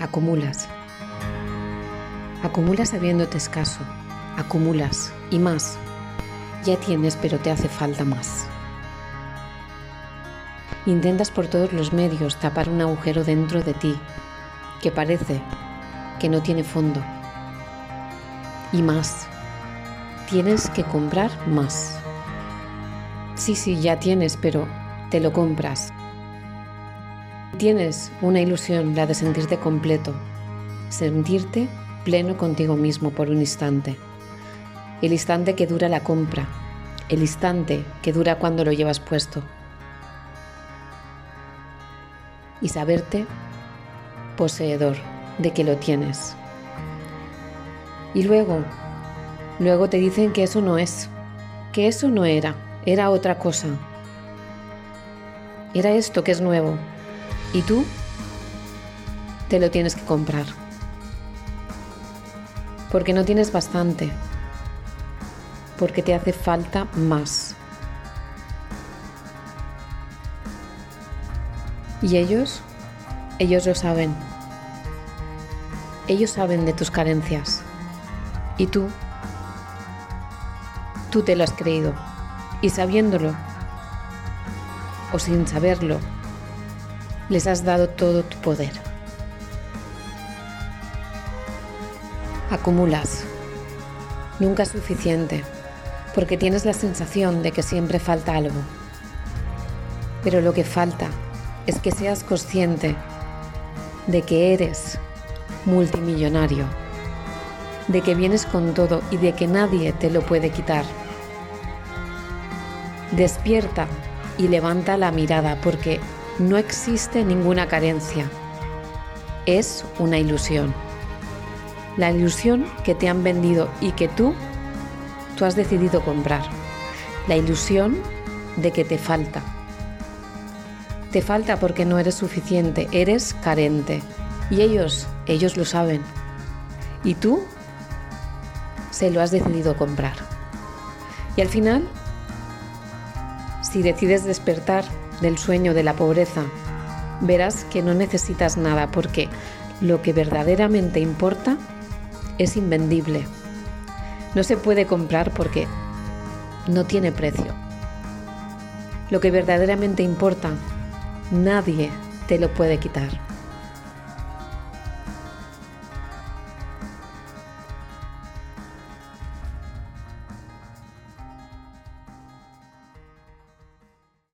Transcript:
Acumulas. Acumulas sabiéndote escaso. Acumulas y más. Ya tienes, pero te hace falta más. Intentas por todos los medios tapar un agujero dentro de ti que parece que no tiene fondo. Y más. Tienes que comprar más. Sí, sí, ya tienes, pero te lo compras. Tienes una ilusión, la de sentirte completo, sentirte pleno contigo mismo por un instante. El instante que dura la compra, el instante que dura cuando lo llevas puesto. Y saberte poseedor de que lo tienes. Y luego, luego te dicen que eso no es, que eso no era, era otra cosa. Era esto que es nuevo, y tú te lo tienes que comprar. Porque no tienes bastante. Porque te hace falta más. Y ellos, ellos lo saben. Ellos saben de tus carencias. Y tú, tú te lo has creído. Y sabiéndolo, o sin saberlo, les has dado todo tu poder. Acumulas. Nunca es suficiente, porque tienes la sensación de que siempre falta algo. Pero lo que falta es que seas consciente de que eres multimillonario, de que vienes con todo y de que nadie te lo puede quitar. Despierta y levanta la mirada porque no existe ninguna carencia. Es una ilusión. La ilusión que te han vendido y que tú, tú has decidido comprar. La ilusión de que te falta. Te falta porque no eres suficiente, eres carente. Y ellos, ellos lo saben. Y tú se lo has decidido comprar. Y al final, si decides despertar del sueño de la pobreza, verás que no necesitas nada porque lo que verdaderamente importa es invendible. No se puede comprar porque no tiene precio. Lo que verdaderamente importa, nadie te lo puede quitar.